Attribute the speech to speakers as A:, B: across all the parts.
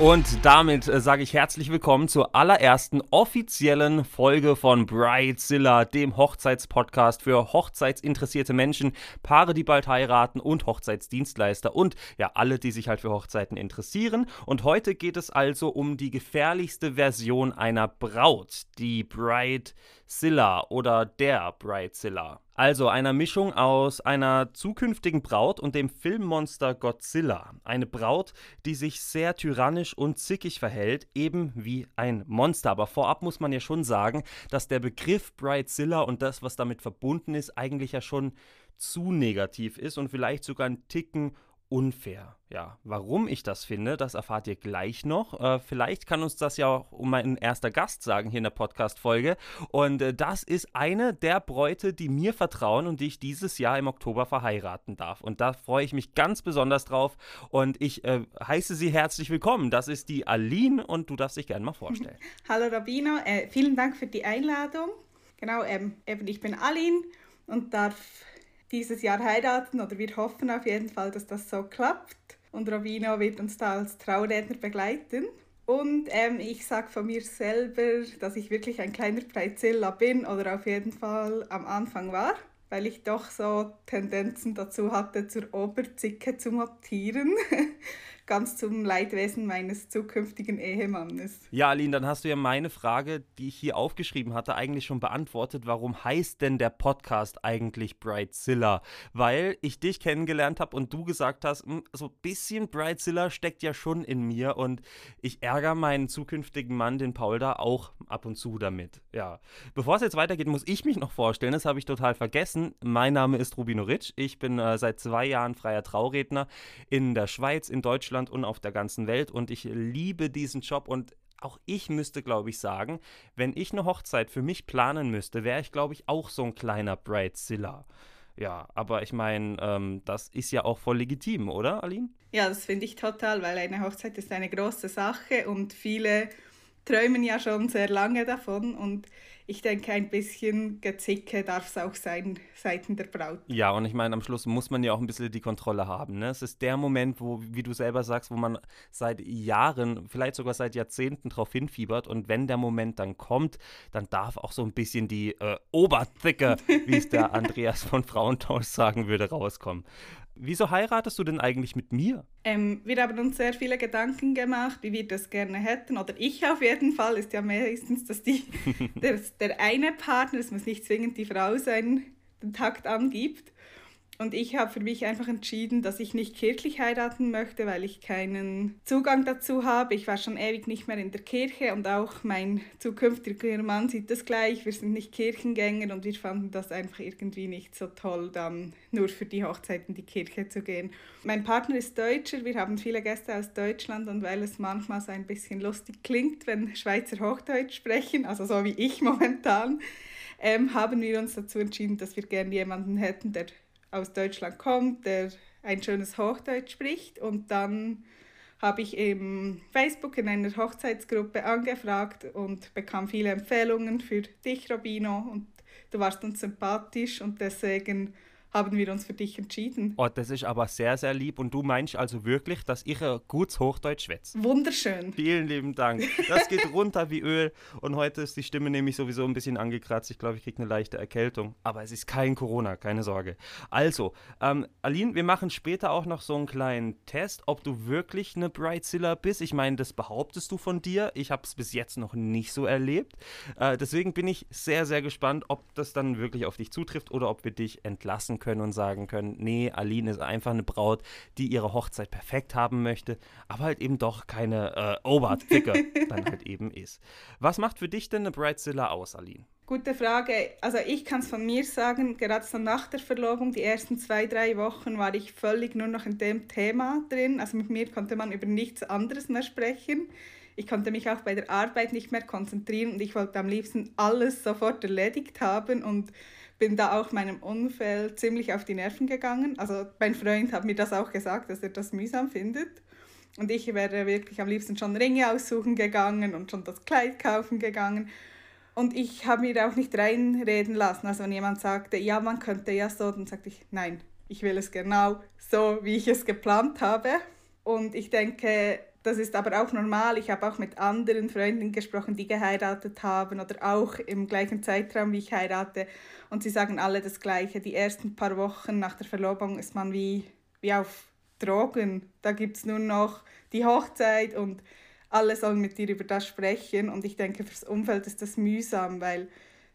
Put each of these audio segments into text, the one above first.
A: Und damit äh, sage ich herzlich willkommen zur allerersten offiziellen Folge von Bridezilla, dem Hochzeitspodcast für hochzeitsinteressierte Menschen, Paare, die bald heiraten und Hochzeitsdienstleister und ja, alle, die sich halt für Hochzeiten interessieren. Und heute geht es also um die gefährlichste Version einer Braut, die Bridezilla oder der Bridezilla. Also einer Mischung aus einer zukünftigen Braut und dem Filmmonster Godzilla. Eine Braut, die sich sehr tyrannisch und zickig verhält, eben wie ein Monster. Aber vorab muss man ja schon sagen, dass der Begriff Bridezilla und das, was damit verbunden ist, eigentlich ja schon zu negativ ist und vielleicht sogar ein Ticken unfair. Ja, warum ich das finde, das erfahrt ihr gleich noch. Äh, vielleicht kann uns das ja auch mein erster Gast sagen hier in der Podcast-Folge. Und äh, das ist eine der Bräute, die mir vertrauen und die ich dieses Jahr im Oktober verheiraten darf. Und da freue ich mich ganz besonders drauf. Und ich äh, heiße Sie herzlich willkommen. Das ist die Aline und du darfst dich gerne mal vorstellen.
B: Hallo Rabino, äh, vielen Dank für die Einladung. Genau, ähm, eben ich bin Aline und darf dieses Jahr heiraten oder wir hoffen auf jeden Fall, dass das so klappt. Und Robino wird uns da als Trauredner begleiten. Und ähm, ich sage von mir selber, dass ich wirklich ein kleiner Preizilla bin oder auf jeden Fall am Anfang war, weil ich doch so Tendenzen dazu hatte, zur Oberzicke zu mutieren. ganz zum Leidwesen meines zukünftigen Ehemannes.
A: Ja, Aline, dann hast du ja meine Frage, die ich hier aufgeschrieben hatte, eigentlich schon beantwortet. Warum heißt denn der Podcast eigentlich Brightzilla? Weil ich dich kennengelernt habe und du gesagt hast, hm, so ein bisschen Brightzilla steckt ja schon in mir und ich ärgere meinen zukünftigen Mann, den Paul, da auch ab und zu damit. Ja. Bevor es jetzt weitergeht, muss ich mich noch vorstellen. Das habe ich total vergessen. Mein Name ist Rubino Ritsch. Ich bin äh, seit zwei Jahren freier Trauredner in der Schweiz, in Deutschland Deutschland und auf der ganzen Welt und ich liebe diesen Job und auch ich müsste, glaube ich, sagen, wenn ich eine Hochzeit für mich planen müsste, wäre ich, glaube ich, auch so ein kleiner Bridezilla. Ja, aber ich meine, ähm, das ist ja auch voll legitim, oder, Aline?
B: Ja, das finde ich total, weil eine Hochzeit ist eine große Sache und viele träumen ja schon sehr lange davon und ich denke, ein bisschen Gezicke darf es auch sein seitens der Braut.
A: Ja, und ich meine, am Schluss muss man ja auch ein bisschen die Kontrolle haben. Ne? Es ist der Moment, wo, wie du selber sagst, wo man seit Jahren, vielleicht sogar seit Jahrzehnten drauf hinfiebert. Und wenn der Moment dann kommt, dann darf auch so ein bisschen die äh, Oberzicke, wie es der Andreas von Frauentausch sagen würde, rauskommen. Wieso heiratest du denn eigentlich mit mir?
B: Ähm, wir haben uns sehr viele Gedanken gemacht, wie wir das gerne hätten. Oder ich auf jeden Fall. Ist ja meistens, dass die, der, der eine Partner, es muss nicht zwingend die Frau sein, den Takt angibt. Und ich habe für mich einfach entschieden, dass ich nicht kirchlich heiraten möchte, weil ich keinen Zugang dazu habe. Ich war schon ewig nicht mehr in der Kirche und auch mein zukünftiger Mann sieht das gleich. Wir sind nicht Kirchengänger und wir fanden das einfach irgendwie nicht so toll, dann nur für die Hochzeit in die Kirche zu gehen. Mein Partner ist Deutscher, wir haben viele Gäste aus Deutschland und weil es manchmal so ein bisschen lustig klingt, wenn Schweizer Hochdeutsch sprechen, also so wie ich momentan, ähm, haben wir uns dazu entschieden, dass wir gerne jemanden hätten, der aus Deutschland kommt, der ein schönes Hochdeutsch spricht. Und dann habe ich eben Facebook in einer Hochzeitsgruppe angefragt und bekam viele Empfehlungen für dich, Robino. Und du warst uns sympathisch und deswegen haben wir uns für dich entschieden.
A: Oh, das ist aber sehr, sehr lieb. Und du meinst also wirklich, dass ich ein gutes Hochdeutsch schwätze?
B: Wunderschön.
A: Vielen lieben Dank. Das geht runter wie Öl. Und heute ist die Stimme nämlich sowieso ein bisschen angekratzt. Ich glaube, ich kriege eine leichte Erkältung. Aber es ist kein Corona, keine Sorge. Also, ähm, Aline, wir machen später auch noch so einen kleinen Test, ob du wirklich eine Brightzilla bist. Ich meine, das behauptest du von dir. Ich habe es bis jetzt noch nicht so erlebt. Äh, deswegen bin ich sehr, sehr gespannt, ob das dann wirklich auf dich zutrifft oder ob wir dich entlassen können und sagen können, nee, Aline ist einfach eine Braut, die ihre Hochzeit perfekt haben möchte, aber halt eben doch keine äh, Oberticke dann halt eben ist. Was macht für dich denn eine Bridezilla aus, Aline?
B: Gute Frage. Also ich kann es von mir sagen, gerade so nach der Verlobung, die ersten zwei, drei Wochen war ich völlig nur noch in dem Thema drin. Also mit mir konnte man über nichts anderes mehr sprechen. Ich konnte mich auch bei der Arbeit nicht mehr konzentrieren und ich wollte am liebsten alles sofort erledigt haben und bin da auch meinem Umfeld ziemlich auf die Nerven gegangen. Also mein Freund hat mir das auch gesagt, dass er das mühsam findet. Und ich wäre wirklich am liebsten schon Ringe aussuchen gegangen und schon das Kleid kaufen gegangen. Und ich habe mir auch nicht reinreden lassen. Also wenn jemand sagte, ja, man könnte ja so, dann sagte ich, nein, ich will es genau so, wie ich es geplant habe. Und ich denke, das ist aber auch normal. Ich habe auch mit anderen Freunden gesprochen, die geheiratet haben oder auch im gleichen Zeitraum, wie ich heirate. Und sie sagen alle das Gleiche. Die ersten paar Wochen nach der Verlobung ist man wie, wie auf Drogen. Da gibt es nur noch die Hochzeit und alle sollen mit dir über das sprechen. Und ich denke, fürs Umfeld ist das mühsam, weil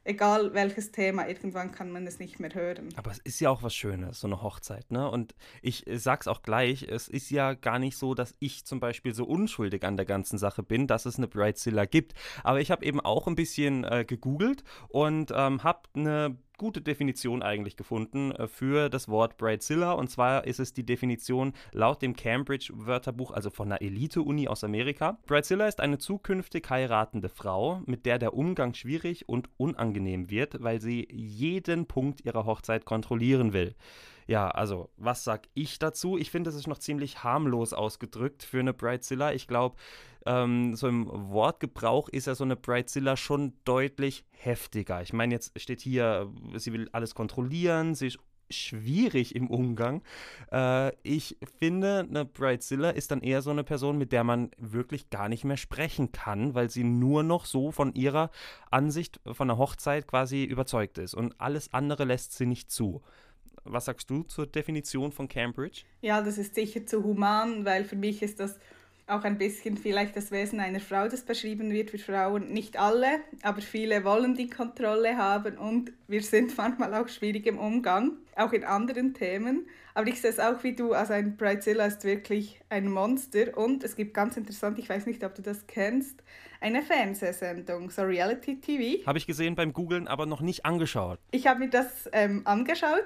B: egal welches Thema, irgendwann kann man es nicht mehr hören.
A: Aber es ist ja auch was Schönes, so eine Hochzeit, ne? Und ich sag's auch gleich, es ist ja gar nicht so, dass ich zum Beispiel so unschuldig an der ganzen Sache bin, dass es eine Bridezilla gibt. Aber ich habe eben auch ein bisschen äh, gegoogelt und ähm, habe eine gute Definition eigentlich gefunden äh, für das Wort Bridezilla. Und zwar ist es die Definition laut dem Cambridge-Wörterbuch, also von einer Elite-Uni aus Amerika. Bridezilla ist eine zukünftig heiratende Frau, mit der der Umgang schwierig und unangenehm wird, weil sie jeden Punkt ihrer Hochzeit kontrollieren will. Ja, also, was sag ich dazu? Ich finde, das ist noch ziemlich harmlos ausgedrückt für eine Bridezilla. Ich glaube, ähm, so im Wortgebrauch ist ja so eine Bridezilla schon deutlich heftiger. Ich meine, jetzt steht hier, sie will alles kontrollieren, sie ist schwierig im Umgang. Äh, ich finde, eine Bridezilla ist dann eher so eine Person, mit der man wirklich gar nicht mehr sprechen kann, weil sie nur noch so von ihrer Ansicht von der Hochzeit quasi überzeugt ist und alles andere lässt sie nicht zu. Was sagst du zur Definition von Cambridge?
B: Ja, das ist sicher zu human, weil für mich ist das auch ein bisschen vielleicht das Wesen einer Frau, das beschrieben wird für Frauen. Nicht alle, aber viele wollen die Kontrolle haben und wir sind manchmal auch schwierig im Umgang, auch in anderen Themen. Aber ich sehe es auch wie du, also ein Bridezilla ist wirklich ein Monster und es gibt ganz interessant, ich weiß nicht, ob du das kennst, eine Fernsehsendung, so Reality TV.
A: Habe ich gesehen beim Googlen, aber noch nicht angeschaut.
B: Ich habe mir das ähm, angeschaut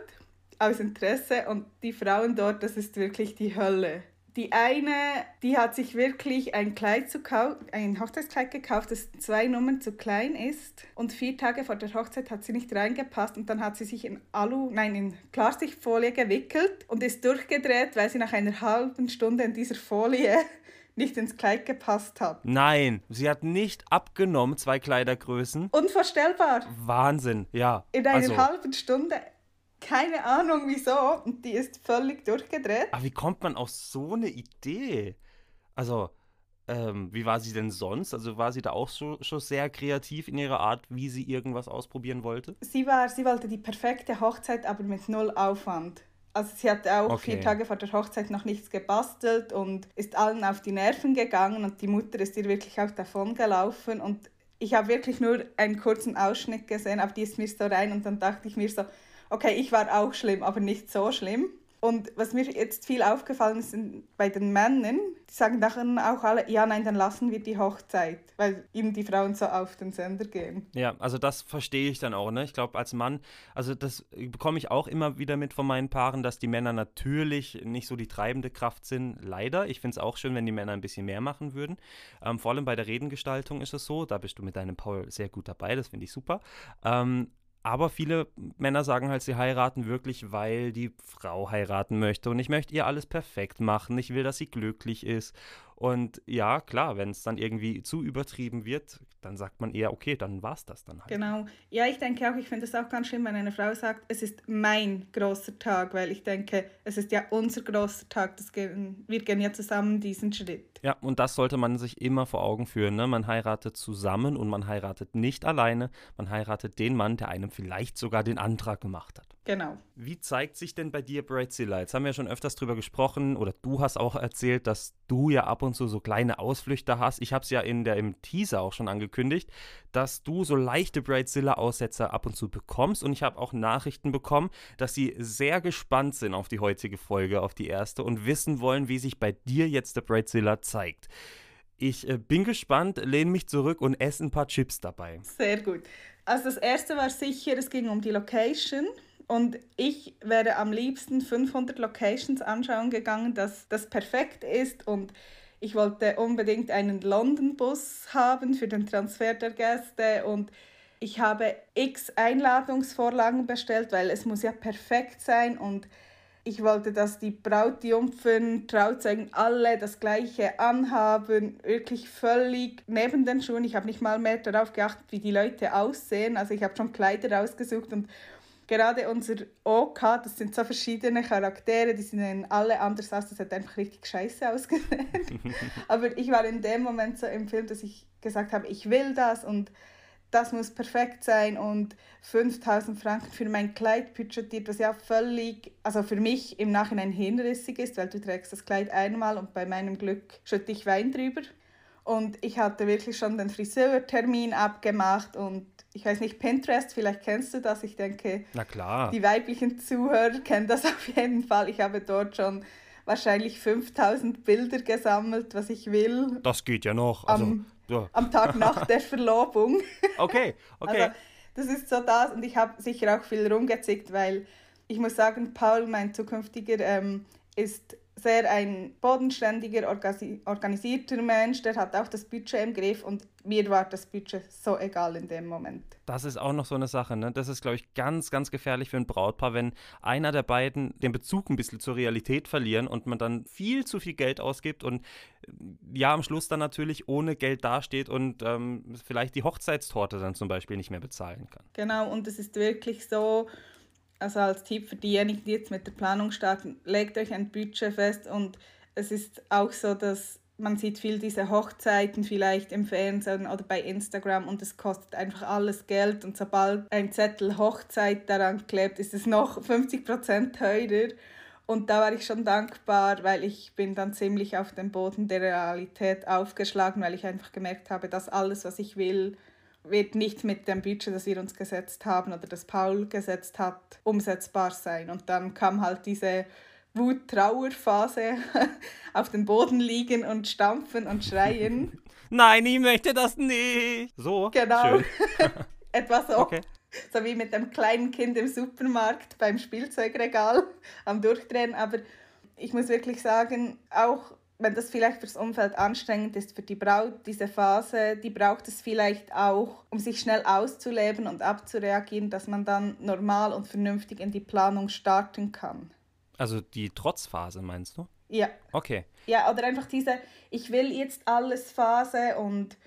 B: aus Interesse und die Frauen dort, das ist wirklich die Hölle. Die eine, die hat sich wirklich ein Kleid zu ein Hochzeitskleid gekauft, das zwei Nummern zu klein ist. Und vier Tage vor der Hochzeit hat sie nicht reingepasst und dann hat sie sich in Alu, nein, in Klarsichtfolie gewickelt und ist durchgedreht, weil sie nach einer halben Stunde in dieser Folie nicht ins Kleid gepasst hat.
A: Nein, sie hat nicht abgenommen, zwei Kleidergrößen.
B: Unvorstellbar.
A: Wahnsinn, ja.
B: In einer also. halben Stunde keine Ahnung wieso. Und die ist völlig durchgedreht.
A: Aber wie kommt man auf so eine Idee? Also, ähm, wie war sie denn sonst? Also war sie da auch so, schon sehr kreativ in ihrer Art, wie sie irgendwas ausprobieren wollte?
B: Sie war, sie wollte die perfekte Hochzeit, aber mit null Aufwand. Also sie hat auch okay. vier Tage vor der Hochzeit noch nichts gebastelt und ist allen auf die Nerven gegangen und die Mutter ist ihr wirklich auch davon gelaufen und ich habe wirklich nur einen kurzen Ausschnitt gesehen, aber die ist mir so rein und dann dachte ich mir so, okay, ich war auch schlimm, aber nicht so schlimm. Und was mir jetzt viel aufgefallen ist bei den Männern, die sagen dann auch alle, ja, nein, dann lassen wir die Hochzeit, weil ihnen die Frauen so auf den Sender gehen.
A: Ja, also das verstehe ich dann auch, ne? Ich glaube, als Mann, also das bekomme ich auch immer wieder mit von meinen Paaren, dass die Männer natürlich nicht so die treibende Kraft sind, leider. Ich finde es auch schön, wenn die Männer ein bisschen mehr machen würden. Ähm, vor allem bei der Redengestaltung ist es so, da bist du mit deinem Paul sehr gut dabei, das finde ich super. Ähm, aber viele Männer sagen halt, sie heiraten wirklich, weil die Frau heiraten möchte. Und ich möchte ihr alles perfekt machen. Ich will, dass sie glücklich ist. Und ja, klar, wenn es dann irgendwie zu übertrieben wird, dann sagt man eher, okay, dann war es das dann halt.
B: Genau. Ja, ich denke auch, ich finde es auch ganz schlimm, wenn eine Frau sagt, es ist mein großer Tag, weil ich denke, es ist ja unser großer Tag, das gehen, wir gehen ja zusammen diesen Schritt.
A: Ja, und das sollte man sich immer vor Augen führen. Ne? Man heiratet zusammen und man heiratet nicht alleine, man heiratet den Mann, der einem vielleicht sogar den Antrag gemacht hat.
B: Genau.
A: Wie zeigt sich denn bei dir Brightzilla? Jetzt haben wir ja schon öfters drüber gesprochen oder du hast auch erzählt, dass du ja ab und zu so kleine Ausflüchte hast. Ich habe es ja in der, im Teaser auch schon angekündigt, dass du so leichte Brightzilla-Aussetzer ab und zu bekommst. Und ich habe auch Nachrichten bekommen, dass sie sehr gespannt sind auf die heutige Folge, auf die erste und wissen wollen, wie sich bei dir jetzt der Brightzilla zeigt. Ich äh, bin gespannt, lehne mich zurück und esse ein paar Chips dabei.
B: Sehr gut. Also das erste war sicher, es ging um die Location. Und ich wäre am liebsten 500 Locations anschauen gegangen, dass das perfekt ist. Und ich wollte unbedingt einen London-Bus haben für den Transfer der Gäste. Und ich habe x Einladungsvorlagen bestellt, weil es muss ja perfekt sein. Und ich wollte, dass die Brautjungfern, Trauzeugen alle das gleiche anhaben, wirklich völlig neben den Schuhen. Ich habe nicht mal mehr darauf geachtet, wie die Leute aussehen. Also ich habe schon Kleider rausgesucht und gerade unser OK, das sind so verschiedene Charaktere, die sehen alle anders aus, das hat einfach richtig scheiße ausgesehen. Aber ich war in dem Moment so im Film, dass ich gesagt habe, ich will das und das muss perfekt sein und 5000 Franken für mein Kleid budgetiert, was ja völlig, also für mich im Nachhinein hinrissig ist, weil du trägst das Kleid einmal und bei meinem Glück schütte ich Wein drüber. Und ich hatte wirklich schon den Friseurtermin abgemacht und ich weiß nicht, Pinterest, vielleicht kennst du das. Ich denke,
A: Na klar.
B: die weiblichen Zuhörer kennen das auf jeden Fall. Ich habe dort schon wahrscheinlich 5000 Bilder gesammelt, was ich will.
A: Das geht ja noch. Also,
B: am,
A: ja.
B: am Tag nach der Verlobung.
A: Okay, okay.
B: Also, das ist so das und ich habe sicher auch viel rumgezickt, weil ich muss sagen, Paul, mein zukünftiger, ähm, ist sehr ein bodenständiger, organisierter Mensch, der hat auch das Budget im Griff und mir war das Budget so egal in dem Moment.
A: Das ist auch noch so eine Sache, ne? Das ist, glaube ich, ganz, ganz gefährlich für ein Brautpaar, wenn einer der beiden den Bezug ein bisschen zur Realität verlieren und man dann viel zu viel Geld ausgibt und ja, am Schluss dann natürlich ohne Geld dasteht und ähm, vielleicht die Hochzeitstorte dann zum Beispiel nicht mehr bezahlen kann.
B: Genau, und es ist wirklich so, also als Tipp für diejenigen, die jetzt mit der Planung starten, legt euch ein Budget fest und es ist auch so, dass man sieht viel diese Hochzeiten vielleicht im Fernsehen oder bei Instagram und es kostet einfach alles Geld und sobald ein Zettel Hochzeit daran klebt, ist es noch 50% teurer. Und da war ich schon dankbar, weil ich bin dann ziemlich auf dem Boden der Realität aufgeschlagen, weil ich einfach gemerkt habe, dass alles, was ich will, wird nicht mit dem Budget, das wir uns gesetzt haben oder das Paul gesetzt hat, umsetzbar sein. Und dann kam halt diese Wut-Trauer-Phase auf dem Boden liegen und stampfen und schreien.
A: Nein, ich möchte das nicht. So.
B: Genau. Etwas so.
A: Okay.
B: So wie mit dem kleinen Kind im Supermarkt beim Spielzeugregal am Durchdrehen. Aber ich muss wirklich sagen, auch wenn das vielleicht fürs Umfeld anstrengend ist, für die Braut, diese Phase, die braucht es vielleicht auch, um sich schnell auszuleben und abzureagieren, dass man dann normal und vernünftig in die Planung starten kann.
A: Also die Trotzphase meinst du?
B: Ja.
A: Okay.
B: Ja, oder einfach diese, ich will jetzt alles Phase und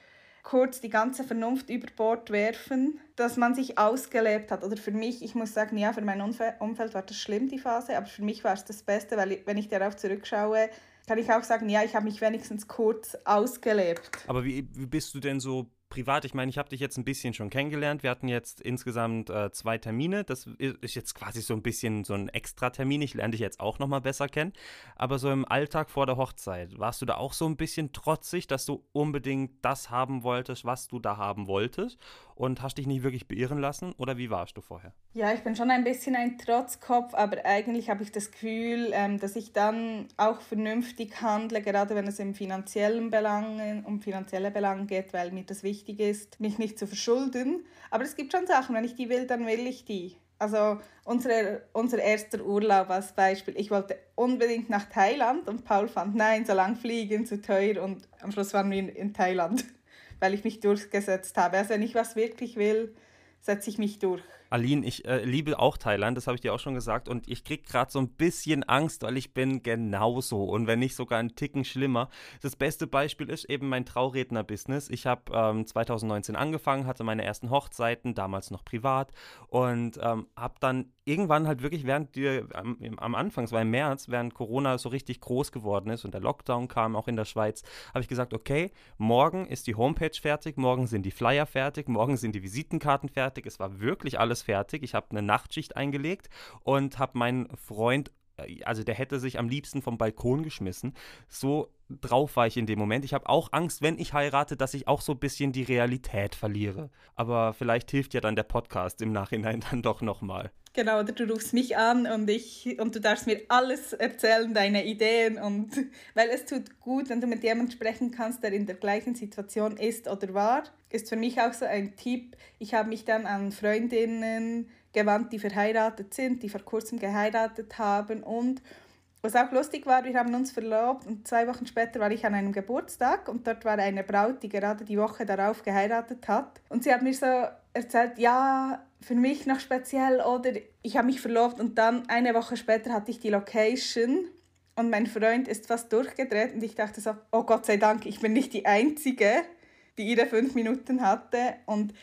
B: kurz die ganze Vernunft über Bord werfen, dass man sich ausgelebt hat. Oder für mich, ich muss sagen, ja, für mein Umfeld war das schlimm, die Phase, aber für mich war es das Beste, weil wenn ich darauf zurückschaue, kann ich auch sagen, ja, ich habe mich wenigstens kurz ausgelebt.
A: Aber wie, wie bist du denn so privat? Ich meine, ich habe dich jetzt ein bisschen schon kennengelernt. Wir hatten jetzt insgesamt äh, zwei Termine. Das ist jetzt quasi so ein bisschen so ein Extra-Termin. Ich lerne dich jetzt auch nochmal besser kennen. Aber so im Alltag vor der Hochzeit, warst du da auch so ein bisschen trotzig, dass du unbedingt das haben wolltest, was du da haben wolltest? Und hast dich nicht wirklich beirren lassen? Oder wie warst du vorher?
B: Ja, ich bin schon ein bisschen ein Trotzkopf, aber eigentlich habe ich das Gefühl, ähm, dass ich dann auch vernünftig handle, gerade wenn es im finanziellen Belangen, um finanzielle Belange geht, weil mir das wichtig ist, mich nicht zu verschulden. Aber es gibt schon Sachen, wenn ich die will, dann will ich die. Also unsere, unser erster Urlaub als Beispiel. Ich wollte unbedingt nach Thailand und Paul fand, nein, so lang fliegen, zu teuer. Und am Schluss waren wir in Thailand, weil ich mich durchgesetzt habe. Also wenn ich was wirklich will, setze ich mich durch.
A: Aline, ich äh, liebe auch Thailand, das habe ich dir auch schon gesagt. Und ich kriege gerade so ein bisschen Angst, weil ich bin genauso und wenn nicht sogar einen Ticken schlimmer. Das beste Beispiel ist eben mein Trauredner-Business. Ich habe ähm, 2019 angefangen, hatte meine ersten Hochzeiten, damals noch privat und ähm, habe dann irgendwann halt wirklich während die, am, am Anfang, es war im März, während Corona so richtig groß geworden ist und der Lockdown kam auch in der Schweiz, habe ich gesagt, okay, morgen ist die Homepage fertig, morgen sind die Flyer fertig, morgen sind die Visitenkarten fertig. Es war wirklich alles alles fertig. Ich habe eine Nachtschicht eingelegt und habe meinen Freund äh, also der hätte sich am liebsten vom Balkon geschmissen. So drauf war ich in dem Moment. Ich habe auch Angst, wenn ich heirate, dass ich auch so ein bisschen die Realität verliere. Aber vielleicht hilft ja dann der Podcast im Nachhinein dann doch nochmal.
B: Genau, oder du rufst mich an und ich und du darfst mir alles erzählen, deine Ideen und weil es tut gut, wenn du mit jemandem sprechen kannst, der in der gleichen Situation ist oder war. Ist für mich auch so ein Tipp. Ich habe mich dann an Freundinnen gewandt, die verheiratet sind, die vor kurzem geheiratet haben und was auch lustig war, wir haben uns verlobt und zwei Wochen später war ich an einem Geburtstag und dort war eine Braut, die gerade die Woche darauf geheiratet hat. Und sie hat mir so erzählt, ja, für mich noch speziell oder ich habe mich verlobt und dann eine Woche später hatte ich die Location und mein Freund ist fast durchgedreht und ich dachte so, oh Gott sei Dank, ich bin nicht die Einzige, die ihre fünf Minuten hatte und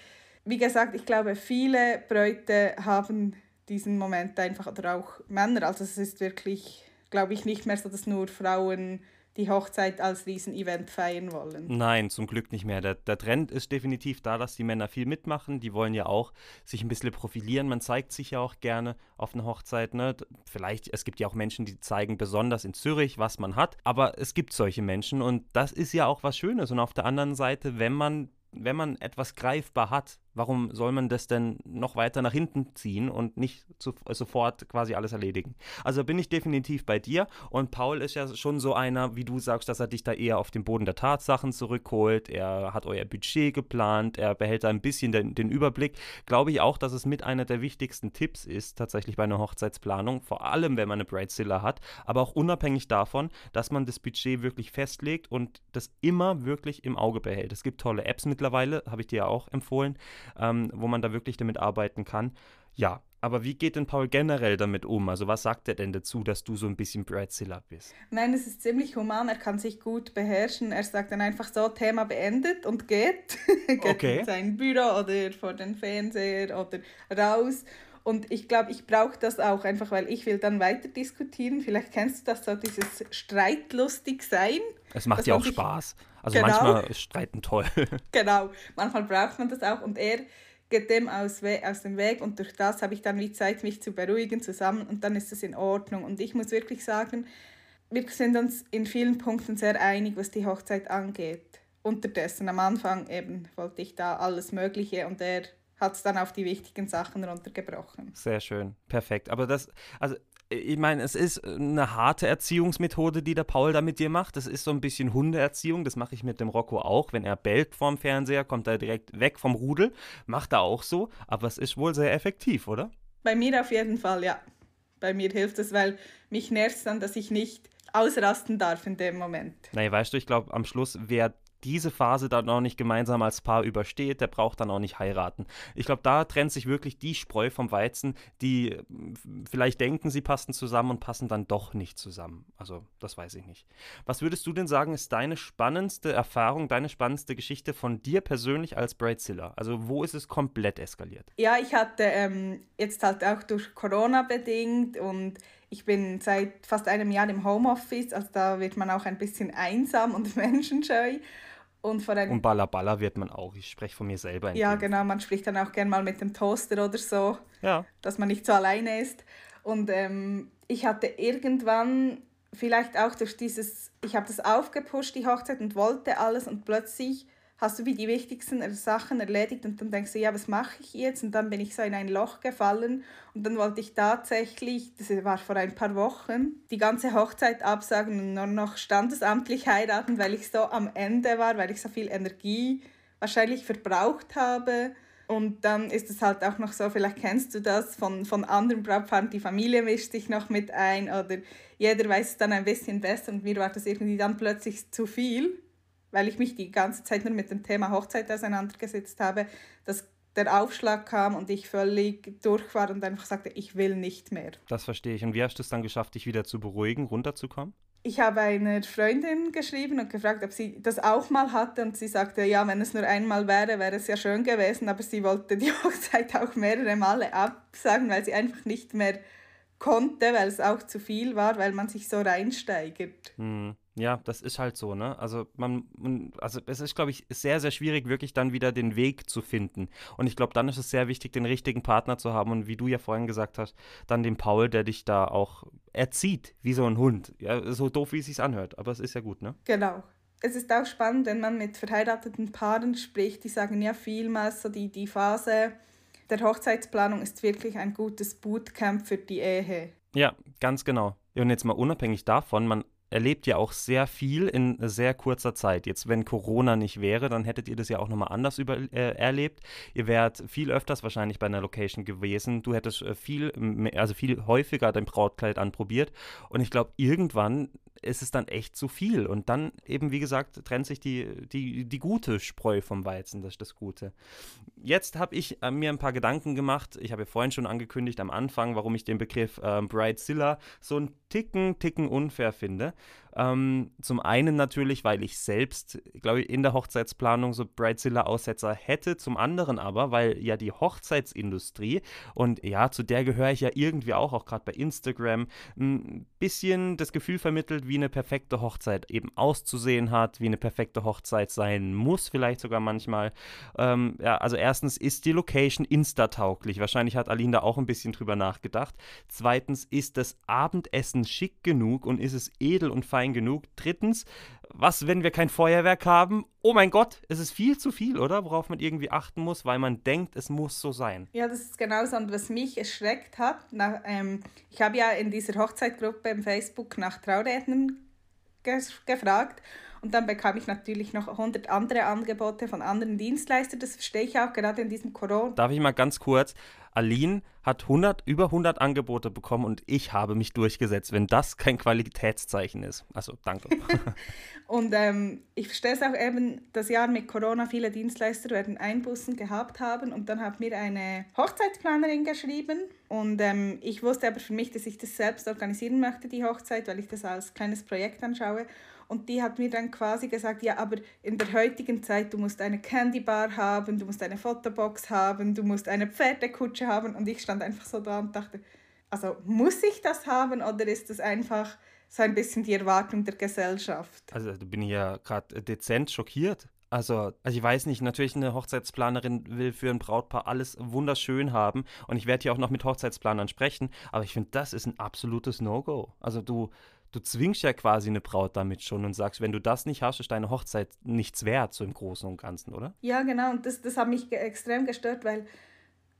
B: wie gesagt, ich glaube, viele Bräute haben diesen Moment einfach oder auch Männer, also es ist wirklich glaube ich, nicht mehr so, dass nur Frauen die Hochzeit als Riesenevent feiern wollen.
A: Nein, zum Glück nicht mehr. Der, der Trend ist definitiv da, dass die Männer viel mitmachen. Die wollen ja auch sich ein bisschen profilieren. Man zeigt sich ja auch gerne auf einer Hochzeit. Ne? Vielleicht, es gibt ja auch Menschen, die zeigen besonders in Zürich, was man hat. Aber es gibt solche Menschen und das ist ja auch was Schönes. Und auf der anderen Seite, wenn man wenn man etwas greifbar hat, warum soll man das denn noch weiter nach hinten ziehen und nicht zu, sofort quasi alles erledigen? Also bin ich definitiv bei dir und Paul ist ja schon so einer, wie du sagst, dass er dich da eher auf den Boden der Tatsachen zurückholt. Er hat euer Budget geplant, er behält da ein bisschen den, den Überblick. Glaube ich auch, dass es mit einer der wichtigsten Tipps ist, tatsächlich bei einer Hochzeitsplanung, vor allem wenn man eine Bridezilla hat, aber auch unabhängig davon, dass man das Budget wirklich festlegt und das immer wirklich im Auge behält. Es gibt tolle Apps mittlerweile, habe ich dir ja auch empfohlen ähm, wo man da wirklich damit arbeiten kann. Ja, aber wie geht denn Paul generell damit um? Also was sagt er denn dazu, dass du so ein bisschen Bridezilla bist?
B: Nein, es ist ziemlich human. Er kann sich gut beherrschen. Er sagt dann einfach so, Thema beendet und geht. geht okay. in sein Büro oder vor den Fernseher oder raus. Und ich glaube, ich brauche das auch einfach, weil ich will dann weiter diskutieren. Vielleicht kennst du das so, dieses streitlustig sein.
A: Es macht ja auch Spaß. Also genau. manchmal ist Streiten toll.
B: genau, manchmal braucht man das auch. Und er geht dem aus, aus dem Weg und durch das habe ich dann wie Zeit, mich zu beruhigen zusammen und dann ist es in Ordnung. Und ich muss wirklich sagen, wir sind uns in vielen Punkten sehr einig, was die Hochzeit angeht. Unterdessen, am Anfang eben, wollte ich da alles Mögliche und er hat es dann auf die wichtigen Sachen runtergebrochen.
A: Sehr schön, perfekt. Aber das, also ich meine, es ist eine harte Erziehungsmethode, die der Paul da mit dir macht. Das ist so ein bisschen Hundeerziehung. Das mache ich mit dem Rocco auch. Wenn er bellt vorm Fernseher, kommt er direkt weg vom Rudel. Macht er auch so. Aber es ist wohl sehr effektiv, oder?
B: Bei mir auf jeden Fall, ja. Bei mir hilft es, weil mich nervt es dann, dass ich nicht ausrasten darf in dem Moment.
A: Naja, weißt du, ich glaube, am Schluss, wer diese Phase dann auch nicht gemeinsam als Paar übersteht, der braucht dann auch nicht heiraten. Ich glaube, da trennt sich wirklich die Spreu vom Weizen, die vielleicht denken, sie passen zusammen und passen dann doch nicht zusammen. Also, das weiß ich nicht. Was würdest du denn sagen, ist deine spannendste Erfahrung, deine spannendste Geschichte von dir persönlich als Bridezilla? Also, wo ist es komplett eskaliert?
B: Ja, ich hatte ähm, jetzt halt auch durch Corona bedingt und ich bin seit fast einem Jahr im Homeoffice, also da wird man auch ein bisschen einsam und menschenscheu.
A: Und, vor allem, und Balla Balla wird man auch. Ich spreche von mir selber.
B: Ja, Team. genau. Man spricht dann auch gerne mal mit dem Toaster oder so, ja. dass man nicht so alleine ist. Und ähm, ich hatte irgendwann vielleicht auch durch dieses, ich habe das aufgepusht, die Hochzeit, und wollte alles und plötzlich hast du wie die wichtigsten Sachen erledigt und dann denkst du, ja, was mache ich jetzt? Und dann bin ich so in ein Loch gefallen und dann wollte ich tatsächlich, das war vor ein paar Wochen, die ganze Hochzeit absagen und nur noch standesamtlich heiraten, weil ich so am Ende war, weil ich so viel Energie wahrscheinlich verbraucht habe. Und dann ist es halt auch noch so, vielleicht kennst du das von, von anderen Brautpaaren, die Familie mischt sich noch mit ein oder jeder weiß es dann ein bisschen besser und mir war das irgendwie dann plötzlich zu viel weil ich mich die ganze Zeit nur mit dem Thema Hochzeit auseinandergesetzt habe, dass der Aufschlag kam und ich völlig durch war und einfach sagte, ich will nicht mehr.
A: Das verstehe ich. Und wie hast du es dann geschafft, dich wieder zu beruhigen, runterzukommen?
B: Ich habe einer Freundin geschrieben und gefragt, ob sie das auch mal hatte und sie sagte, ja, wenn es nur einmal wäre, wäre es ja schön gewesen, aber sie wollte die Hochzeit auch mehrere Male absagen, weil sie einfach nicht mehr konnte, weil es auch zu viel war, weil man sich so reinsteigert.
A: Hm. Ja, das ist halt so, ne? Also man, also es ist, glaube ich, sehr, sehr schwierig, wirklich dann wieder den Weg zu finden. Und ich glaube, dann ist es sehr wichtig, den richtigen Partner zu haben. Und wie du ja vorhin gesagt hast, dann den Paul, der dich da auch erzieht, wie so ein Hund. Ja, so doof, wie es sich anhört. Aber es ist ja gut, ne?
B: Genau. Es ist auch spannend, wenn man mit verheirateten Paaren spricht, die sagen ja vielmals so, die, die Phase der Hochzeitsplanung ist wirklich ein gutes Bootcamp für die Ehe.
A: Ja, ganz genau. Und jetzt mal unabhängig davon, man erlebt ja auch sehr viel in sehr kurzer Zeit. Jetzt, wenn Corona nicht wäre, dann hättet ihr das ja auch nochmal anders über, äh, erlebt. Ihr wärt viel öfters wahrscheinlich bei einer Location gewesen. Du hättest äh, viel, also viel häufiger dein Brautkleid anprobiert. Und ich glaube, irgendwann ist es dann echt zu viel. Und dann eben, wie gesagt, trennt sich die, die, die gute Spreu vom Weizen, das ist das Gute. Jetzt habe ich äh, mir ein paar Gedanken gemacht. Ich habe ja vorhin schon angekündigt am Anfang, warum ich den Begriff äh, Bridezilla so ein Ticken, Ticken unfair finde. Ähm, zum einen natürlich, weil ich selbst, glaube ich, in der Hochzeitsplanung so Bridezilla-Aussetzer hätte. Zum anderen aber, weil ja die Hochzeitsindustrie, und ja, zu der gehöre ich ja irgendwie auch, auch gerade bei Instagram, ein bisschen das Gefühl vermittelt, wie eine perfekte Hochzeit eben auszusehen hat, wie eine perfekte Hochzeit sein muss, vielleicht sogar manchmal. Ähm, ja, also erstens ist die Location insta-tauglich. Wahrscheinlich hat Aline da auch ein bisschen drüber nachgedacht. Zweitens ist das Abendessen schick genug und ist es edel und fein genug. Drittens, was, wenn wir kein Feuerwerk haben? Oh mein Gott, es ist viel zu viel, oder? Worauf man irgendwie achten muss, weil man denkt, es muss so sein.
B: Ja, das ist genau so. Und was mich erschreckt hat, nach, ähm, ich habe ja in dieser Hochzeitgruppe im Facebook nach Traurednern gefragt und dann bekam ich natürlich noch 100 andere Angebote von anderen Dienstleistern. Das verstehe ich auch gerade in diesem Corona.
A: Darf ich mal ganz kurz? Aline hat 100, über 100 Angebote bekommen und ich habe mich durchgesetzt, wenn das kein Qualitätszeichen ist. Also danke.
B: und ähm, ich verstehe es auch eben, das Jahr mit Corona, viele Dienstleister werden Einbußen gehabt haben und dann hat mir eine Hochzeitsplanerin geschrieben und ähm, ich wusste aber für mich, dass ich das selbst organisieren möchte, die Hochzeit, weil ich das als kleines Projekt anschaue. Und die hat mir dann quasi gesagt, ja, aber in der heutigen Zeit, du musst eine Candy Bar haben, du musst eine Fotobox haben, du musst eine Pferdekutsche haben. Und ich stand einfach so da und dachte, also muss ich das haben oder ist das einfach so ein bisschen die Erwartung der Gesellschaft?
A: Also da bin ich ja gerade dezent schockiert. Also, also ich weiß nicht, natürlich eine Hochzeitsplanerin will für ein Brautpaar alles wunderschön haben und ich werde hier auch noch mit Hochzeitsplanern sprechen, aber ich finde, das ist ein absolutes No-Go. Also du, du zwingst ja quasi eine Braut damit schon und sagst, wenn du das nicht hast, ist deine Hochzeit nichts wert, so im Großen und Ganzen, oder?
B: Ja, genau. Und das, das hat mich extrem gestört, weil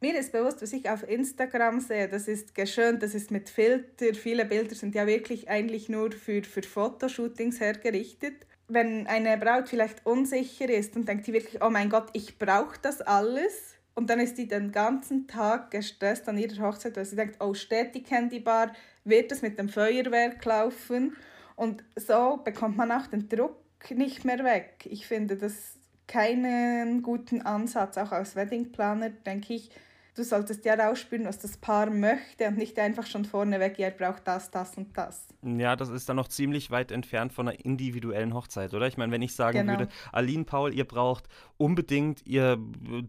B: mir ist bewusst, was ich auf Instagram sehe, das ist geschönt, das ist mit Filter. Viele Bilder sind ja wirklich eigentlich nur für, für Fotoshootings hergerichtet. Wenn eine Braut vielleicht unsicher ist und denkt die wirklich, oh mein Gott, ich brauche das alles, und dann ist die den ganzen Tag gestresst an ihrer Hochzeit, weil sie denkt, oh, steht die Candy Bar, wird es mit dem Feuerwerk laufen? Und so bekommt man auch den Druck nicht mehr weg. Ich finde das keinen guten Ansatz. Auch als Weddingplaner denke ich, du solltest ja rausspüren, was das Paar möchte und nicht einfach schon vorneweg, ihr braucht das, das und das.
A: Ja, das ist dann noch ziemlich weit entfernt von einer individuellen Hochzeit, oder? Ich meine, wenn ich sagen genau. würde, Aline Paul, ihr braucht unbedingt ihr,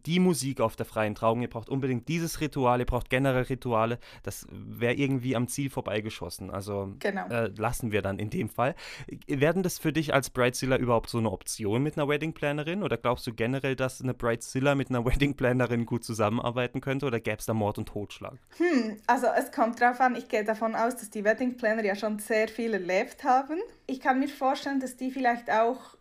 A: die Musik auf der freien Trauung, ihr braucht unbedingt dieses Ritual, ihr braucht generell Rituale, das wäre irgendwie am Ziel vorbeigeschossen. Also genau. äh, lassen wir dann in dem Fall. Werden das für dich als Bridezilla überhaupt so eine Option mit einer Weddingplanerin oder glaubst du generell, dass eine Bridezilla mit einer Weddingplanerin gut zusammenarbeiten könnte? oder gäbe es da Mord und Totschlag?
B: Hm, also es kommt darauf an, ich gehe davon aus, dass die Wedding Planner ja schon sehr viel erlebt haben. Ich kann mir vorstellen, dass die vielleicht auch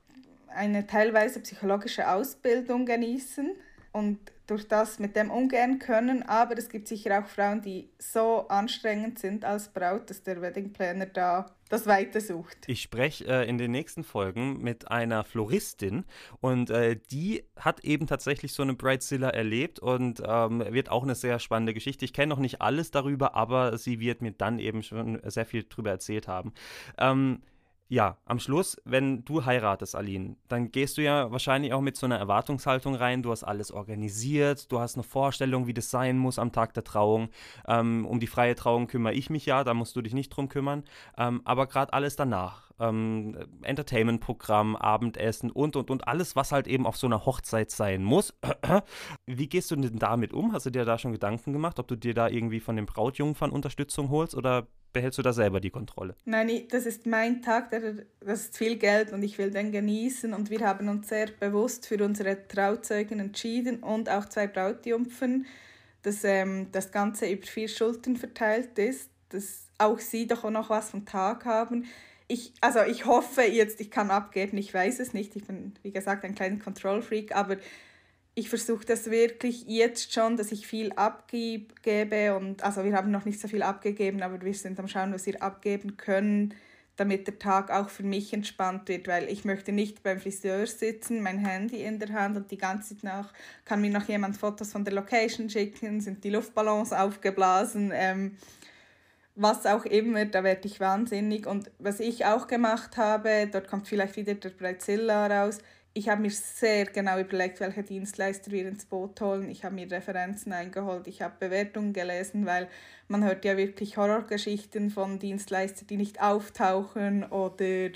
B: eine teilweise psychologische Ausbildung genießen und durch das mit dem umgehen können. Aber es gibt sicher auch Frauen, die so anstrengend sind als Braut, dass der Wedding Planner da das Weite sucht.
A: Ich spreche äh, in den nächsten Folgen mit einer Floristin und äh, die hat eben tatsächlich so eine Bridezilla erlebt und ähm, wird auch eine sehr spannende Geschichte. Ich kenne noch nicht alles darüber, aber sie wird mir dann eben schon sehr viel darüber erzählt haben. Ähm, ja, am Schluss, wenn du heiratest, Aline, dann gehst du ja wahrscheinlich auch mit so einer Erwartungshaltung rein. Du hast alles organisiert, du hast eine Vorstellung, wie das sein muss am Tag der Trauung. Ähm, um die freie Trauung kümmere ich mich ja, da musst du dich nicht drum kümmern. Ähm, aber gerade alles danach, ähm, Entertainment-Programm, Abendessen und, und, und alles, was halt eben auf so einer Hochzeit sein muss. Wie gehst du denn damit um? Hast du dir da schon Gedanken gemacht, ob du dir da irgendwie von den Brautjungfern Unterstützung holst oder behältst du da selber die Kontrolle?
B: Nein, das ist mein Tag, das ist viel Geld und ich will den genießen. Und wir haben uns sehr bewusst für unsere Trauzeugen entschieden und auch zwei Brautjungfern, dass ähm, das Ganze über vier Schultern verteilt ist, dass auch sie doch auch noch was vom Tag haben. Ich, also ich hoffe jetzt, ich kann abgeben, ich weiß es nicht. Ich bin, wie gesagt, ein kleiner Control-Freak, aber ich versuche das wirklich jetzt schon, dass ich viel abgebe und also wir haben noch nicht so viel abgegeben, aber wir sind am schauen, was wir abgeben können, damit der Tag auch für mich entspannt wird, weil ich möchte nicht beim Friseur sitzen, mein Handy in der Hand und die ganze Zeit nach kann mir noch jemand Fotos von der Location schicken, sind die Luftballons aufgeblasen, ähm, was auch immer, da werde ich wahnsinnig und was ich auch gemacht habe, dort kommt vielleicht wieder der Brazilla raus, ich habe mir sehr genau überlegt, welche Dienstleister wir ins Boot holen. Ich habe mir Referenzen eingeholt, ich habe Bewertungen gelesen, weil man hört ja wirklich Horrorgeschichten von Dienstleistern, die nicht auftauchen oder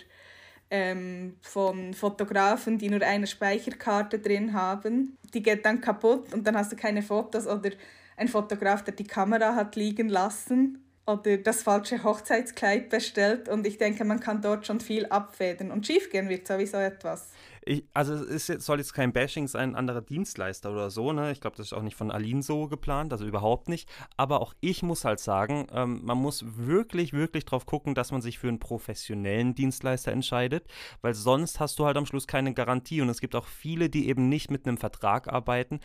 B: ähm, von Fotografen, die nur eine Speicherkarte drin haben. Die geht dann kaputt und dann hast du keine Fotos oder ein Fotograf, der die Kamera hat liegen lassen oder das falsche Hochzeitskleid bestellt und ich denke, man kann dort schon viel abfedern und schiefgehen wird sowieso etwas.
A: Ich, also es ist, soll jetzt kein Bashing sein, ein anderer Dienstleister oder so, ne? Ich glaube, das ist auch nicht von Aline so geplant, also überhaupt nicht. Aber auch ich muss halt sagen, ähm, man muss wirklich, wirklich drauf gucken, dass man sich für einen professionellen Dienstleister entscheidet, weil sonst hast du halt am Schluss keine Garantie. Und es gibt auch viele, die eben nicht mit einem Vertrag arbeiten.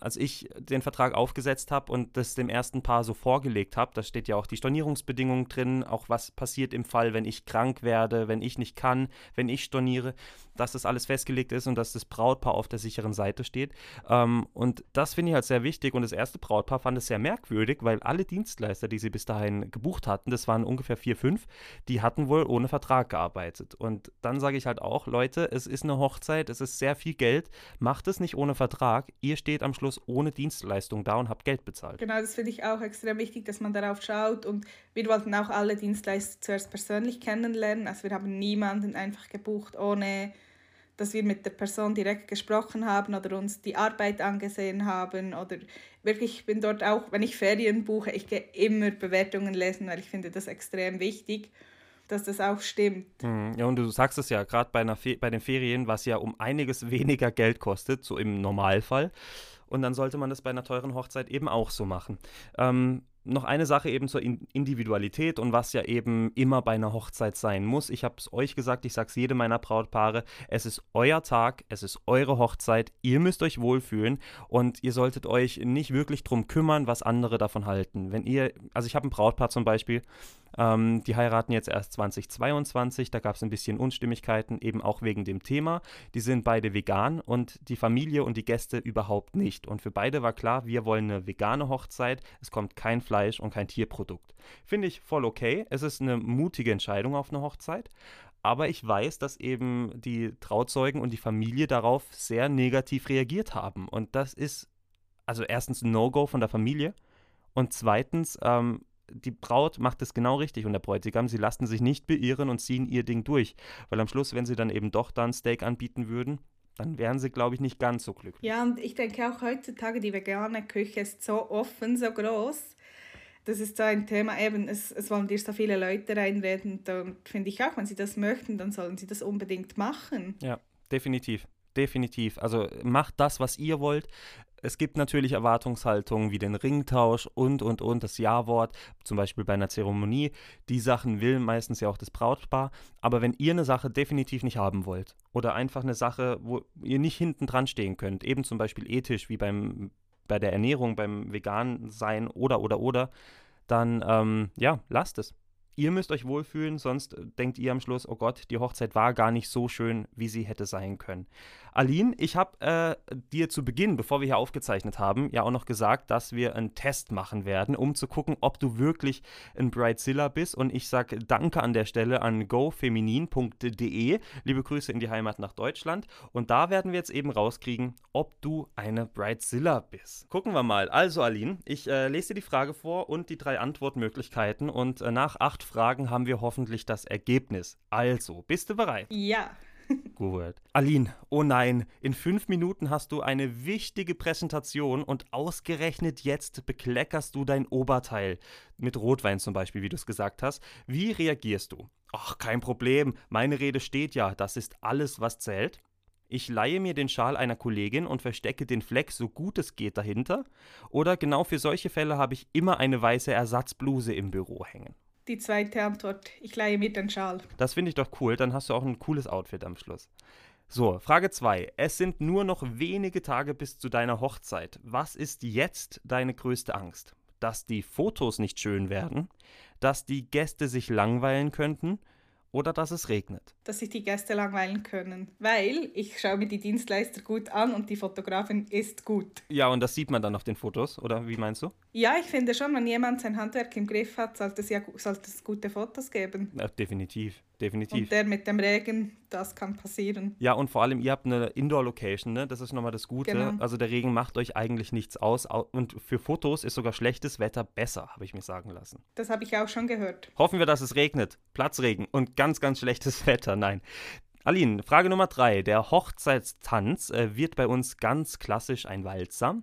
A: Als ich den Vertrag aufgesetzt habe und das dem ersten Paar so vorgelegt habe, da steht ja auch die Stornierungsbedingungen drin, auch was passiert im Fall, wenn ich krank werde, wenn ich nicht kann, wenn ich storniere dass das alles festgelegt ist und dass das Brautpaar auf der sicheren Seite steht. Ähm, und das finde ich halt sehr wichtig. Und das erste Brautpaar fand es sehr merkwürdig, weil alle Dienstleister, die sie bis dahin gebucht hatten, das waren ungefähr vier, fünf, die hatten wohl ohne Vertrag gearbeitet. Und dann sage ich halt auch, Leute, es ist eine Hochzeit, es ist sehr viel Geld, macht es nicht ohne Vertrag. Ihr steht am Schluss ohne Dienstleistung da und habt Geld bezahlt.
B: Genau, das finde ich auch extrem wichtig, dass man darauf schaut. Und wir wollten auch alle Dienstleister zuerst persönlich kennenlernen. Also wir haben niemanden einfach gebucht ohne dass wir mit der Person direkt gesprochen haben oder uns die Arbeit angesehen haben oder wirklich, ich bin dort auch, wenn ich Ferien buche, ich gehe immer Bewertungen lesen, weil ich finde das extrem wichtig, dass das auch stimmt.
A: Mhm. Ja, und du sagst es ja, gerade bei, bei den Ferien, was ja um einiges weniger Geld kostet, so im Normalfall. Und dann sollte man das bei einer teuren Hochzeit eben auch so machen. Ähm, noch eine Sache eben zur Individualität und was ja eben immer bei einer Hochzeit sein muss. Ich habe es euch gesagt, ich sage es jedem meiner Brautpaare, es ist euer Tag, es ist eure Hochzeit, ihr müsst euch wohlfühlen und ihr solltet euch nicht wirklich drum kümmern, was andere davon halten. Wenn ihr, also ich habe ein Brautpaar zum Beispiel, ähm, die heiraten jetzt erst 2022, da gab es ein bisschen Unstimmigkeiten, eben auch wegen dem Thema. Die sind beide vegan und die Familie und die Gäste überhaupt nicht. Und für beide war klar, wir wollen eine vegane Hochzeit, es kommt kein Fleisch und kein Tierprodukt. Finde ich voll okay. Es ist eine mutige Entscheidung auf eine Hochzeit. Aber ich weiß, dass eben die Trauzeugen und die Familie darauf sehr negativ reagiert haben. Und das ist also erstens ein No-Go von der Familie. Und zweitens ähm, die Braut macht es genau richtig und der Bräutigam, sie lassen sich nicht beirren und ziehen ihr Ding durch. Weil am Schluss, wenn sie dann eben doch dann Steak anbieten würden, dann wären sie, glaube ich, nicht ganz so glücklich.
B: Ja, und ich denke auch heutzutage, die vegane Küche ist so offen, so groß. Das ist so ein Thema, eben, es, es wollen dir so viele Leute reinreden. Da finde ich auch, wenn sie das möchten, dann sollen sie das unbedingt machen.
A: Ja, definitiv definitiv. Also macht das, was ihr wollt. Es gibt natürlich Erwartungshaltungen wie den Ringtausch und, und, und, das Ja-Wort, zum Beispiel bei einer Zeremonie. Die Sachen will meistens ja auch das Brautpaar. Aber wenn ihr eine Sache definitiv nicht haben wollt oder einfach eine Sache, wo ihr nicht hinten dran stehen könnt, eben zum Beispiel ethisch wie beim, bei der Ernährung, beim Vegan-Sein oder, oder, oder, dann, ähm, ja, lasst es ihr müsst euch wohlfühlen, sonst denkt ihr am Schluss, oh Gott, die Hochzeit war gar nicht so schön, wie sie hätte sein können. Aline, ich habe äh, dir zu Beginn, bevor wir hier aufgezeichnet haben, ja auch noch gesagt, dass wir einen Test machen werden, um zu gucken, ob du wirklich ein Bridezilla bist. Und ich sage danke an der Stelle an gofeminin.de. Liebe Grüße in die Heimat nach Deutschland. Und da werden wir jetzt eben rauskriegen, ob du eine Bridezilla bist. Gucken wir mal. Also, Aline, ich äh, lese dir die Frage vor und die drei Antwortmöglichkeiten. Und äh, nach acht Fragen haben wir hoffentlich das Ergebnis. Also, bist du bereit?
B: Ja.
A: Gut. Aline, oh nein, in fünf Minuten hast du eine wichtige Präsentation und ausgerechnet jetzt bekleckerst du dein Oberteil. Mit Rotwein zum Beispiel, wie du es gesagt hast. Wie reagierst du? Ach, kein Problem. Meine Rede steht ja. Das ist alles, was zählt. Ich leihe mir den Schal einer Kollegin und verstecke den Fleck so gut es geht dahinter. Oder genau für solche Fälle habe ich immer eine weiße Ersatzbluse im Büro hängen.
B: Die zweite Antwort, ich leihe mir den Schal.
A: Das finde ich doch cool, dann hast du auch ein cooles Outfit am Schluss. So, Frage 2. Es sind nur noch wenige Tage bis zu deiner Hochzeit. Was ist jetzt deine größte Angst? Dass die Fotos nicht schön werden? Dass die Gäste sich langweilen könnten? oder dass es regnet.
B: Dass sich die Gäste langweilen können, weil ich schaue mir die Dienstleister gut an und die Fotografin ist gut.
A: Ja, und das sieht man dann auf den Fotos, oder wie meinst du?
B: Ja, ich finde schon, wenn jemand sein Handwerk im Griff hat, sollte es ja sollte es gute Fotos geben.
A: Ja, definitiv definitiv.
B: Und der mit dem Regen, das kann passieren.
A: Ja, und vor allem, ihr habt eine Indoor-Location, ne? Das ist nochmal das Gute. Genau. Also der Regen macht euch eigentlich nichts aus. Und für Fotos ist sogar schlechtes Wetter besser, habe ich mir sagen lassen.
B: Das habe ich auch schon gehört.
A: Hoffen wir, dass es regnet. Platzregen und ganz, ganz schlechtes Wetter. Nein. Aline, Frage Nummer drei. Der Hochzeitstanz äh, wird bei uns ganz klassisch ein Walzer.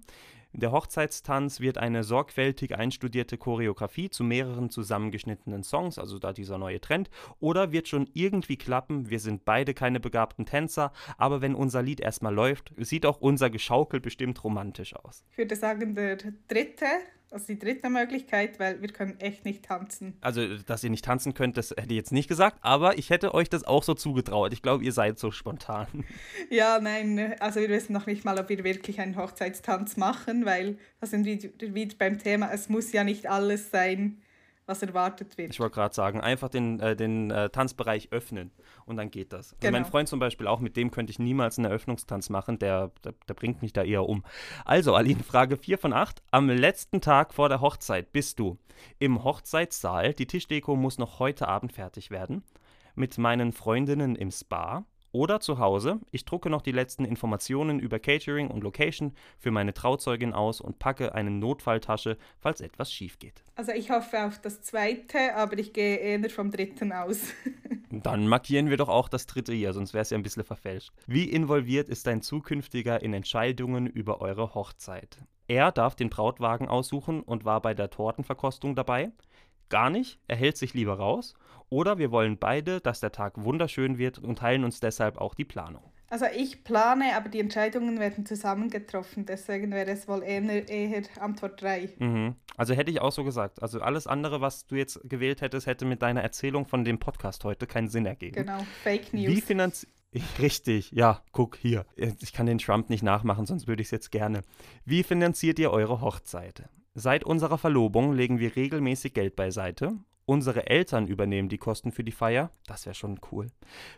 A: Der Hochzeitstanz wird eine sorgfältig einstudierte Choreografie zu mehreren zusammengeschnittenen Songs, also da dieser neue Trend, oder wird schon irgendwie klappen. Wir sind beide keine begabten Tänzer, aber wenn unser Lied erstmal läuft, sieht auch unser Geschaukel bestimmt romantisch aus.
B: Ich würde sagen, der dritte also die dritte Möglichkeit, weil wir können echt nicht tanzen.
A: Also, dass ihr nicht tanzen könnt, das hätte ich jetzt nicht gesagt, aber ich hätte euch das auch so zugetraut. Ich glaube, ihr seid so spontan.
B: Ja, nein, also wir wissen noch nicht mal, ob wir wirklich einen Hochzeitstanz machen, weil das sind wieder beim Thema, es muss ja nicht alles sein, was erwartet wird.
A: Ich wollte gerade sagen, einfach den, äh, den äh, Tanzbereich öffnen und dann geht das. Also genau. mein Freund zum Beispiel auch, mit dem könnte ich niemals einen Eröffnungstanz machen, der, der, der bringt mich da eher um. Also, Aline, Frage 4 von 8. Am letzten Tag vor der Hochzeit bist du im Hochzeitssaal. Die Tischdeko muss noch heute Abend fertig werden. Mit meinen Freundinnen im Spa oder zu Hause, ich drucke noch die letzten Informationen über Catering und Location für meine Trauzeugin aus und packe eine Notfalltasche, falls etwas schief geht.
B: Also ich hoffe auf das zweite, aber ich gehe eher vom dritten aus.
A: Dann markieren wir doch auch das dritte hier, sonst wäre es ja ein bisschen verfälscht. Wie involviert ist dein zukünftiger in Entscheidungen über eure Hochzeit? Er darf den Brautwagen aussuchen und war bei der Tortenverkostung dabei. Gar nicht, er hält sich lieber raus oder wir wollen beide, dass der Tag wunderschön wird und teilen uns deshalb auch die Planung.
B: Also ich plane, aber die Entscheidungen werden zusammen getroffen. Deswegen wäre es wohl eher, eher Antwort 3.
A: Mhm. Also hätte ich auch so gesagt. Also alles andere, was du jetzt gewählt hättest, hätte mit deiner Erzählung von dem Podcast heute keinen Sinn ergeben.
B: Genau, Fake News.
A: Wie finanziert Richtig, ja, guck hier. Ich kann den Trump nicht nachmachen, sonst würde ich es jetzt gerne. Wie finanziert ihr eure Hochzeit? Seit unserer Verlobung legen wir regelmäßig Geld beiseite Unsere Eltern übernehmen die Kosten für die Feier. Das wäre schon cool.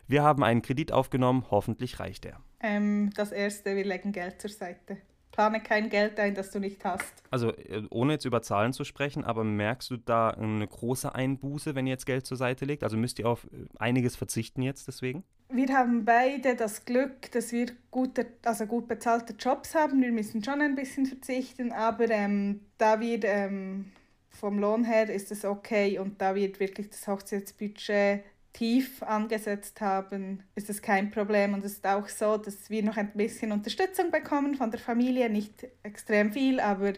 A: Wir haben einen Kredit aufgenommen. Hoffentlich reicht er.
B: Ähm, das erste, wir legen Geld zur Seite. Plane kein Geld ein, das du nicht hast.
A: Also äh, ohne jetzt über Zahlen zu sprechen, aber merkst du da eine große Einbuße, wenn ihr jetzt Geld zur Seite legt? Also müsst ihr auf äh, einiges verzichten jetzt deswegen?
B: Wir haben beide das Glück, dass wir gute, also gut bezahlte Jobs haben. Wir müssen schon ein bisschen verzichten, aber ähm, da wir ähm, vom Lohn her ist es okay und da wir wirklich das Hochzeitsbudget tief angesetzt haben, ist es kein Problem. Und es ist auch so, dass wir noch ein bisschen Unterstützung bekommen von der Familie, nicht extrem viel, aber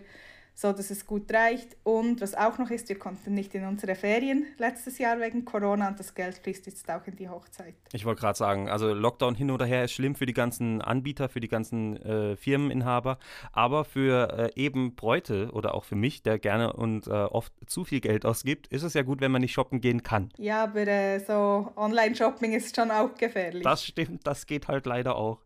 B: so dass es gut reicht. Und was auch noch ist, wir konnten nicht in unsere Ferien letztes Jahr wegen Corona und das Geld fließt jetzt auch in die Hochzeit.
A: Ich wollte gerade sagen, also Lockdown hin oder her ist schlimm für die ganzen Anbieter, für die ganzen äh, Firmeninhaber, aber für äh, eben Bräute oder auch für mich, der gerne und äh, oft zu viel Geld ausgibt, ist es ja gut, wenn man nicht shoppen gehen kann.
B: Ja, aber äh, so Online-Shopping ist schon auch gefährlich.
A: Das stimmt, das geht halt leider auch.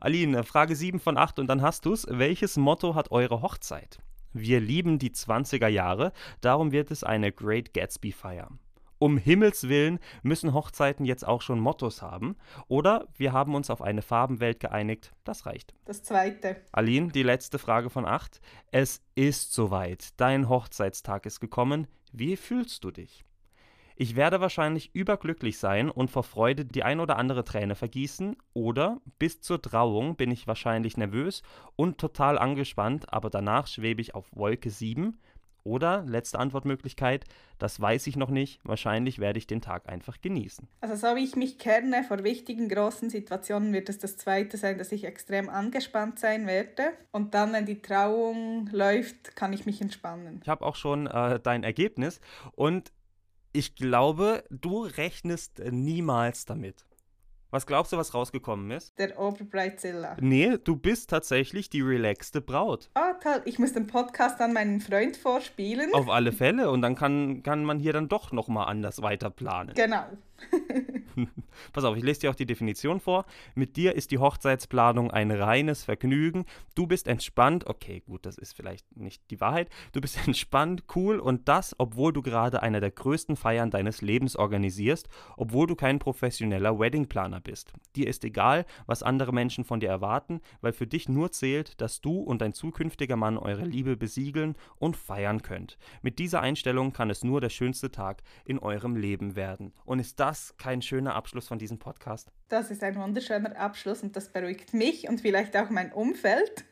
A: Aline, Frage 7 von 8 und dann hast du es. Welches Motto hat eure Hochzeit? Wir lieben die 20er Jahre, darum wird es eine Great Gatsby Feier. Um Himmels Willen müssen Hochzeiten jetzt auch schon Mottos haben. Oder wir haben uns auf eine Farbenwelt geeinigt. Das reicht.
B: Das zweite.
A: Aline, die letzte Frage von acht. Es ist soweit. Dein Hochzeitstag ist gekommen. Wie fühlst du dich? Ich werde wahrscheinlich überglücklich sein und vor Freude die ein oder andere Träne vergießen, oder bis zur Trauung bin ich wahrscheinlich nervös und total angespannt, aber danach schwebe ich auf Wolke 7, Oder, letzte Antwortmöglichkeit, das weiß ich noch nicht, wahrscheinlich werde ich den Tag einfach genießen.
B: Also so wie ich mich kenne, vor wichtigen großen Situationen wird es das zweite sein, dass ich extrem angespannt sein werde. Und dann, wenn die Trauung läuft, kann ich mich entspannen.
A: Ich habe auch schon äh, dein Ergebnis und ich glaube, du rechnest niemals damit. Was glaubst du, was rausgekommen ist?
B: Der Oberbreitzilla.
A: Nee, du bist tatsächlich die relaxte Braut.
B: Ah, toll. Ich muss den Podcast an meinen Freund vorspielen.
A: Auf alle Fälle. Und dann kann, kann man hier dann doch nochmal anders weiter planen.
B: Genau.
A: Pass auf, ich lese dir auch die Definition vor. Mit dir ist die Hochzeitsplanung ein reines Vergnügen. Du bist entspannt. Okay, gut, das ist vielleicht nicht die Wahrheit. Du bist entspannt, cool und das, obwohl du gerade eine der größten Feiern deines Lebens organisierst, obwohl du kein professioneller Weddingplaner bist. Dir ist egal, was andere Menschen von dir erwarten, weil für dich nur zählt, dass du und dein zukünftiger Mann eure Liebe besiegeln und feiern könnt. Mit dieser Einstellung kann es nur der schönste Tag in eurem Leben werden. Und ist das kein schöner Abschluss von diesem Podcast?
B: Das ist ein wunderschöner Abschluss und das beruhigt mich und vielleicht auch mein Umfeld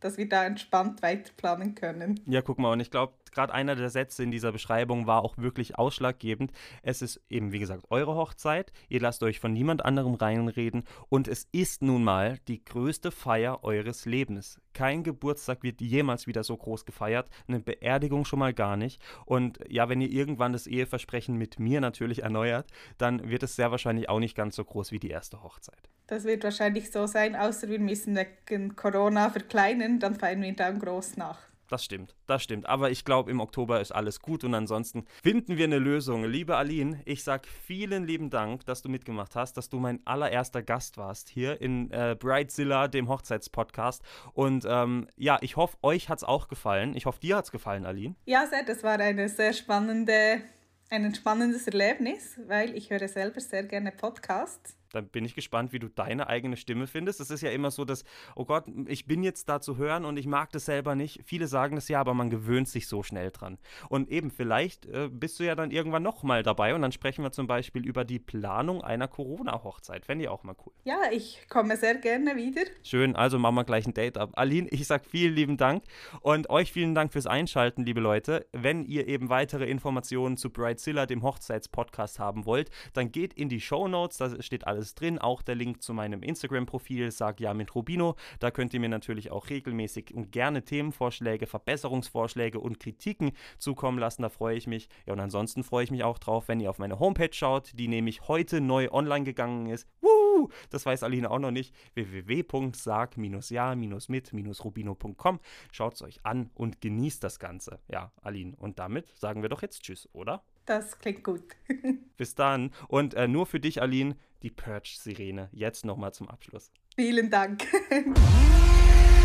B: dass wir da entspannt weiterplanen können.
A: Ja, guck mal, und ich glaube, gerade einer der Sätze in dieser Beschreibung war auch wirklich ausschlaggebend. Es ist eben, wie gesagt, eure Hochzeit. Ihr lasst euch von niemand anderem reinreden und es ist nun mal die größte Feier eures Lebens. Kein Geburtstag wird jemals wieder so groß gefeiert, eine Beerdigung schon mal gar nicht. Und ja, wenn ihr irgendwann das Eheversprechen mit mir natürlich erneuert, dann wird es sehr wahrscheinlich auch nicht ganz so groß wie die erste Hochzeit.
B: Das wird wahrscheinlich so sein, außer wir müssen wegen Corona verkleinern, dann feiern wir dann groß nach.
A: Das stimmt, das stimmt. Aber ich glaube, im Oktober ist alles gut und ansonsten finden wir eine Lösung. Liebe Aline, ich sage vielen lieben Dank, dass du mitgemacht hast, dass du mein allererster Gast warst hier in äh, Bridezilla, dem Hochzeitspodcast. Und ähm, ja, ich hoffe, euch hat es auch gefallen. Ich hoffe, dir hat es gefallen, Aline.
B: Ja, sehr, das war eine sehr spannende, ein spannendes Erlebnis, weil ich höre selber sehr gerne Podcasts
A: dann bin ich gespannt, wie du deine eigene Stimme findest. Es ist ja immer so, dass, oh Gott, ich bin jetzt da zu hören und ich mag das selber nicht. Viele sagen das ja, aber man gewöhnt sich so schnell dran. Und eben, vielleicht äh, bist du ja dann irgendwann nochmal dabei und dann sprechen wir zum Beispiel über die Planung einer Corona-Hochzeit. Fände ich auch mal cool.
B: Ja, ich komme sehr gerne wieder.
A: Schön, also machen wir gleich ein Date ab. Aline, ich sage vielen lieben Dank und euch vielen Dank fürs Einschalten, liebe Leute. Wenn ihr eben weitere Informationen zu Bridezilla, dem Hochzeitspodcast, haben wollt, dann geht in die Show Notes, da steht alles alles drin. Auch der Link zu meinem Instagram-Profil, sag ja mit Rubino. Da könnt ihr mir natürlich auch regelmäßig und gerne Themenvorschläge, Verbesserungsvorschläge und Kritiken zukommen lassen. Da freue ich mich. Ja, und ansonsten freue ich mich auch drauf, wenn ihr auf meine Homepage schaut, die nämlich heute neu online gegangen ist. Woo! Das weiß Aline auch noch nicht. www.sag-ja-mit-rubino.com. Schaut es euch an und genießt das Ganze. Ja, Aline. Und damit sagen wir doch jetzt Tschüss, oder?
B: Das klingt gut.
A: Bis dann. Und äh, nur für dich, Aline, die Purge-Sirene. Jetzt nochmal zum Abschluss.
B: Vielen Dank.